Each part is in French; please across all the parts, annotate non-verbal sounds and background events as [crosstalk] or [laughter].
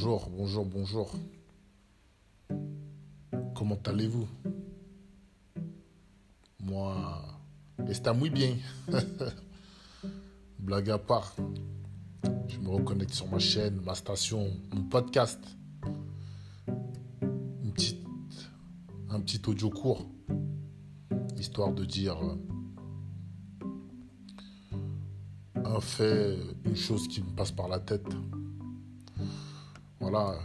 Bonjour, bonjour, bonjour. Comment allez-vous? Moi, está muy bien. [laughs] Blague à part, je me reconnecte sur ma chaîne, ma station, mon podcast. Un petit audio court, histoire de dire un fait, une chose qui me passe par la tête. Voilà,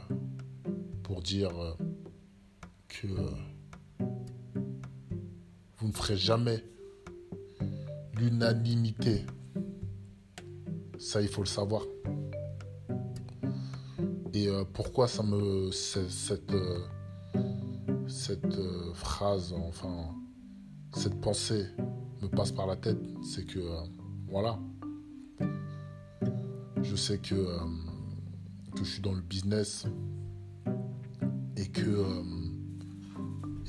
pour dire que vous ne ferez jamais l'unanimité. Ça, il faut le savoir. Et euh, pourquoi ça me. Cette, euh, cette euh, phrase, enfin, cette pensée me passe par la tête, c'est que. voilà. Je sais que que je suis dans le business et que, euh,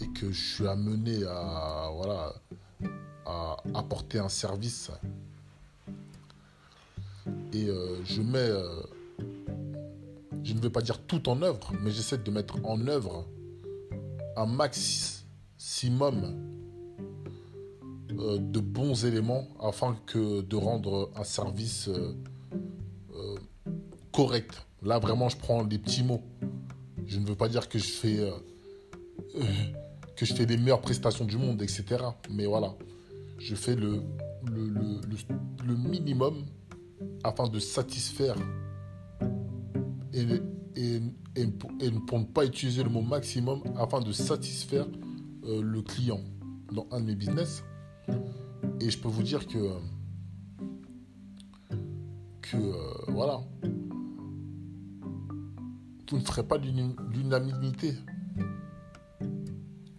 et que je suis amené à, voilà, à apporter un service. Et euh, je mets, euh, je ne vais pas dire tout en œuvre, mais j'essaie de mettre en œuvre un maximum de bons éléments afin que de rendre un service correct. Là, vraiment, je prends des petits mots. Je ne veux pas dire que je fais, euh, euh, que je fais les meilleures prestations du monde, etc. Mais voilà, je fais le, le, minimum afin de satisfaire et, et, pour, ne pas utiliser le mot maximum afin de satisfaire euh, le client dans un de mes business. Et je peux vous dire que, que voilà, vous ne ferez pas l'unanimité.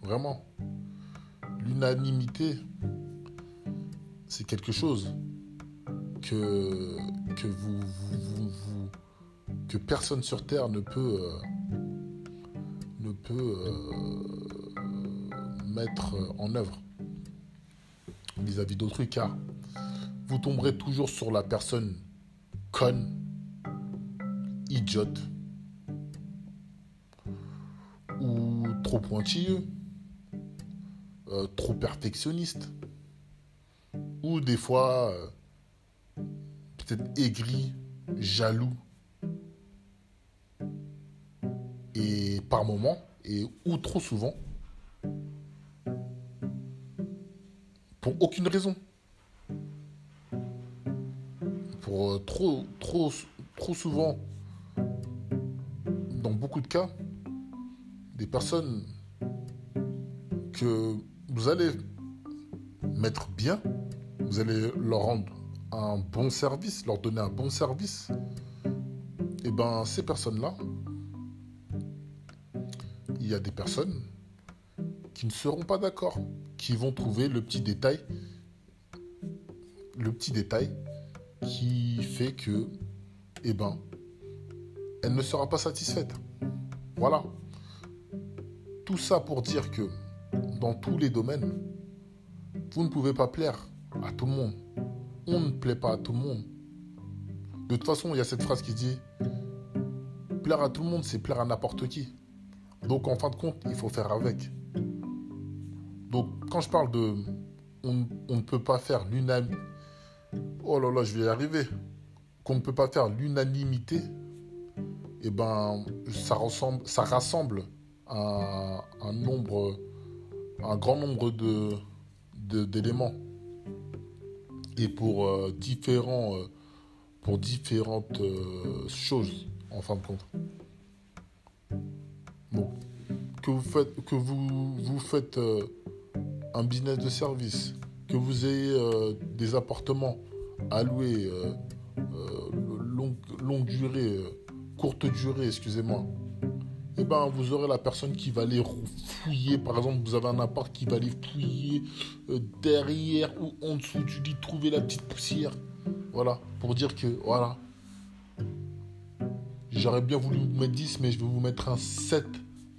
Vraiment. L'unanimité, c'est quelque chose que, que, vous, que personne sur Terre ne peut, euh, ne peut euh, mettre en œuvre vis-à-vis d'autrui, car vous tomberez toujours sur la personne conne, idiote, trop pointilleux, euh, trop perfectionniste, ou des fois euh, peut-être aigri, jaloux, et par moment, et ou trop souvent, pour aucune raison. Pour euh, trop, trop, trop souvent, dans beaucoup de cas, des personnes que vous allez mettre bien, vous allez leur rendre un bon service, leur donner un bon service, et eh ben ces personnes-là, il y a des personnes qui ne seront pas d'accord, qui vont trouver le petit détail, le petit détail qui fait que, eh ben, elle ne sera pas satisfaite. Voilà. Tout ça pour dire que dans tous les domaines, vous ne pouvez pas plaire à tout le monde. On ne plaît pas à tout le monde. De toute façon, il y a cette phrase qui dit plaire à tout le monde, c'est plaire à n'importe qui. Donc en fin de compte, il faut faire avec. Donc quand je parle de on, ne peut pas faire l'unanimité, oh là là, je vais y arriver, qu'on ne peut pas faire l'unanimité, eh ben ça, ressemble, ça rassemble un, nombre, un grand nombre de, d'éléments. Et pour, euh, différents, euh, pour différentes euh, choses, en fin de compte. Bon. Que vous faites, que vous, vous faites un business de service, que vous ayez des appartements à louer longue, longue durée, courte durée, excusez-moi, eh ben, vous aurez la personne qui va aller fouiller. Par exemple, vous avez un appart qui va aller fouiller euh, derrière ou en dessous du lit, trouver la petite poussière. Voilà, pour dire que, voilà. J'aurais bien voulu vous mettre 10, mais je vais vous mettre un 7,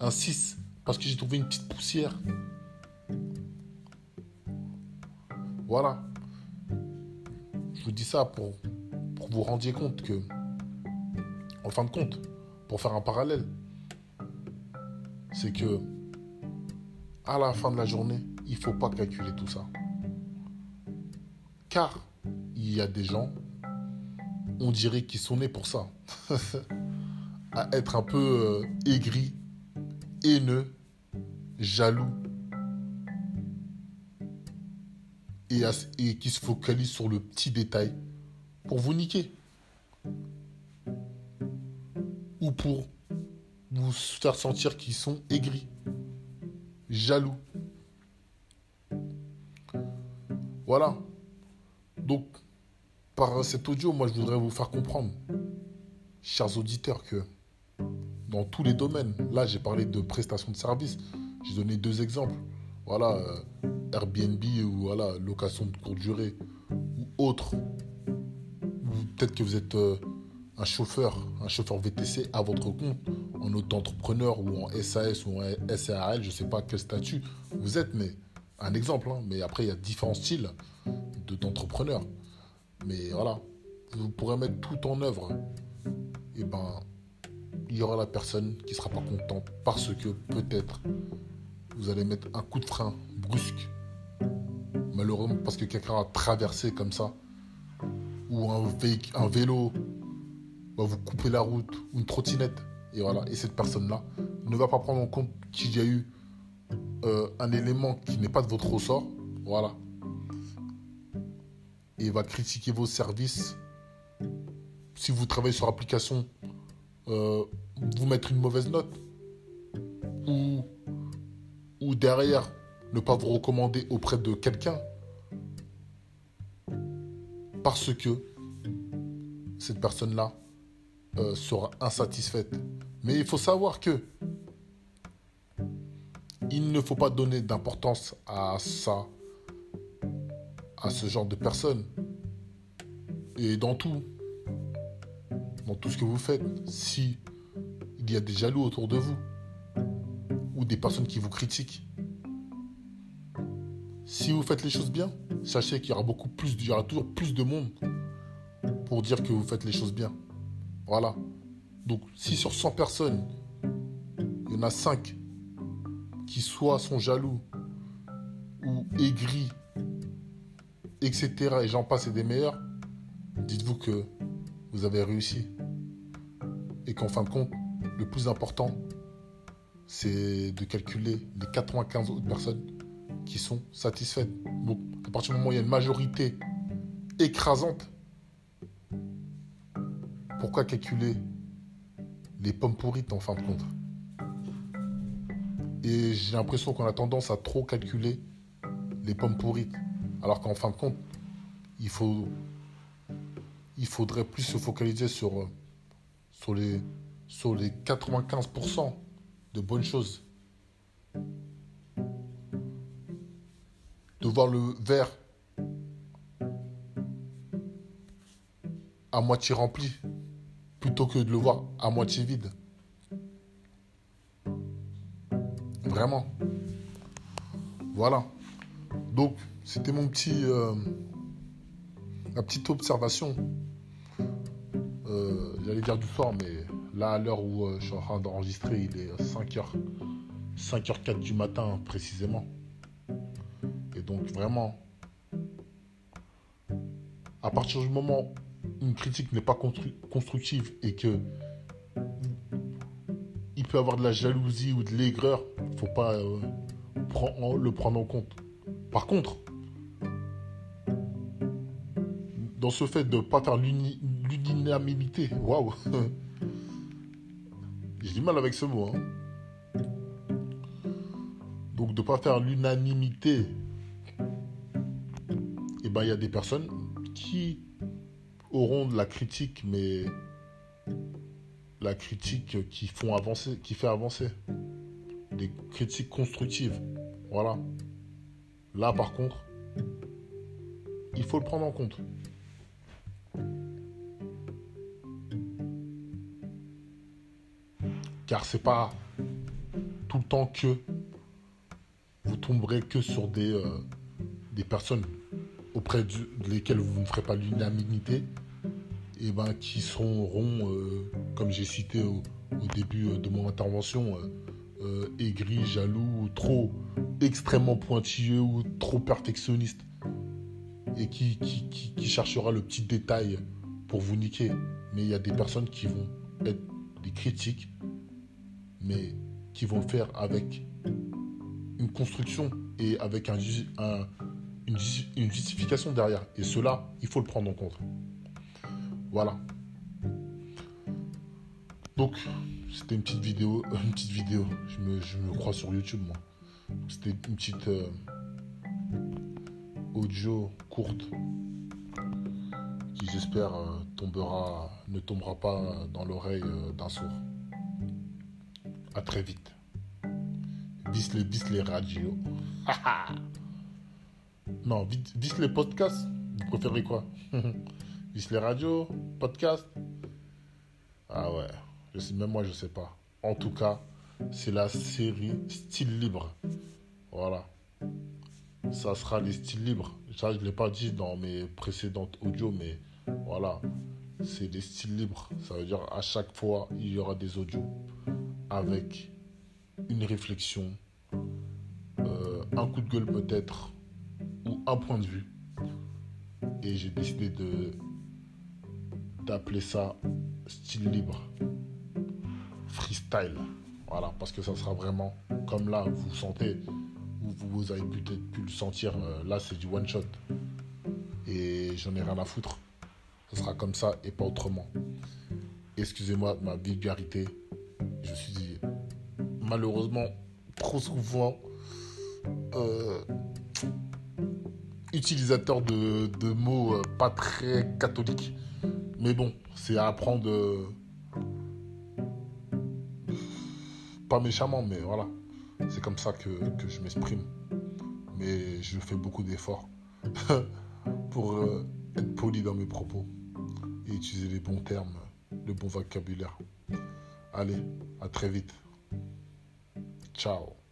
un 6, parce que j'ai trouvé une petite poussière. Voilà. Je vous dis ça pour, pour vous rendiez compte que, en fin de compte, pour faire un parallèle, c'est que à la fin de la journée, il ne faut pas calculer tout ça. Car il y a des gens, on dirait qu'ils sont nés pour ça. [laughs] à être un peu euh, aigris, haineux, jaloux. Et, et qui se focalisent sur le petit détail pour vous niquer. Ou pour vous faire sentir qu'ils sont aigris, jaloux. Voilà. Donc, par cet audio, moi, je voudrais vous faire comprendre, chers auditeurs, que dans tous les domaines, là, j'ai parlé de prestations de services, j'ai donné deux exemples. Voilà, euh, Airbnb ou voilà, location de courte durée ou autre. Peut-être que vous êtes euh, un chauffeur, un chauffeur VTC à votre compte, en auto-entrepreneur ou en SAS ou en SARL, je ne sais pas quel statut vous êtes, mais un exemple. Hein. mais après, il y a différents styles d'entrepreneurs. mais voilà, vous pourrez mettre tout en œuvre. Et ben, il y aura la personne qui sera pas contente parce que peut-être vous allez mettre un coup de frein brusque. Malheureusement, parce que quelqu'un a traversé comme ça. Ou un, un vélo va vous couper la route. Ou une trottinette. Et voilà. Et cette personne-là ne va pas prendre en compte qu'il y a eu euh, un élément qui n'est pas de votre ressort. Voilà. Et va critiquer vos services. Si vous travaillez sur application, euh, vous mettre une mauvaise note. Ou, ou derrière, ne pas vous recommander auprès de quelqu'un. Parce que cette personne-là euh, sera insatisfaite. Mais il faut savoir que il ne faut pas donner d'importance à ça, à ce genre de personnes. Et dans tout, dans tout ce que vous faites, si il y a des jaloux autour de vous ou des personnes qui vous critiquent, si vous faites les choses bien, sachez qu'il y aura beaucoup plus, il y aura toujours plus de monde pour dire que vous faites les choses bien. Voilà. Donc, si sur 100 personnes, il y en a 5 qui soit sont jaloux ou aigris, etc., et j'en passe et des meilleurs, dites-vous que vous avez réussi. Et qu'en fin de compte, le plus important, c'est de calculer les 95 autres personnes qui sont satisfaites. Donc, à partir du moment où il y a une majorité écrasante, pourquoi calculer les pommes pourrites en fin de compte? Et j'ai l'impression qu'on a tendance à trop calculer les pommes pourrites. Alors qu'en fin de compte, il, faudrait plus se focaliser sur les 95% de bonnes choses. De voir le verre à moitié rempli plutôt que de le voir à moitié vide. Vraiment. Voilà. Donc, c'était mon petit. Euh, ma petite observation. Euh, j'allais dire du soir, mais là, à l'heure où euh, je suis en train d'enregistrer, il est 5h. 5h04 du matin, précisément. Et donc, vraiment. À partir du moment une critique n'est pas constructive et que il peut avoir de la jalousie ou de l'aigreur, il faut pas euh, le prendre en compte. Par contre, dans ce fait de ne pas faire l'unanimité, waouh, [laughs] j'ai du mal avec ce mot. Hein. Donc de ne pas faire l'unanimité, et eh ben il y a des personnes qui auront de la critique, mais la critique qui font avancer, qui fait avancer. Des critiques constructives. Voilà. Là, par contre, il faut le prendre en compte. Car c'est pas tout le temps que vous tomberez que sur des, euh, des personnes auprès de lesquelles vous ne ferez pas l'unanimité, et ben, qui seront, euh, comme j'ai cité au début euh, de mon intervention, euh, aigri, jaloux, trop extrêmement pointilleux ou trop perfectionniste et qui, qui, cherchera le petit détail pour vous niquer. Mais il y a des personnes qui vont être des critiques, mais qui vont faire avec une construction et avec un, une, justification derrière. Et cela, il faut le prendre en compte. Voilà. Donc, c'était une petite vidéo, une petite vidéo. Je me, je me crois sur YouTube, moi. C'était une petite euh, audio courte qui, j'espère, euh, tombera, ne tombera pas dans l'oreille euh, d'un sourd. À très vite. Bis les, bis les radios. Non, bis les podcasts. Vous préférez quoi? [laughs] Bis les radios Podcasts Ah ouais. Je sais, même moi, je sais pas. En tout cas, c'est la série style libre. Voilà. Ça sera les styles libres. Ça, je ne l'ai pas dit dans mes précédentes audios, mais voilà. C'est des styles libres. Ça veut dire à chaque fois, il y aura des audios avec une réflexion, euh, un coup de gueule peut-être, un point de vue. Et j'ai décidé de d'appeler ça style libre freestyle. Voilà, parce que ça sera vraiment comme là, vous sentez, vous, vous avez peut-être pu le sentir, euh, là c'est du one shot. Et j'en ai rien à foutre. Ce sera comme ça et pas autrement. Excusez-moi ma vulgarité. Je suis malheureusement trop souvent euh, utilisateur de, mots euh, pas très catholiques. Mais bon, c'est à apprendre pas méchamment, mais voilà. C'est comme ça que, je m'exprime. Mais je fais beaucoup d'efforts [laughs] pour euh, être poli dans mes propos et utiliser les bons termes, le bon vocabulaire. Allez, à très vite. Ciao.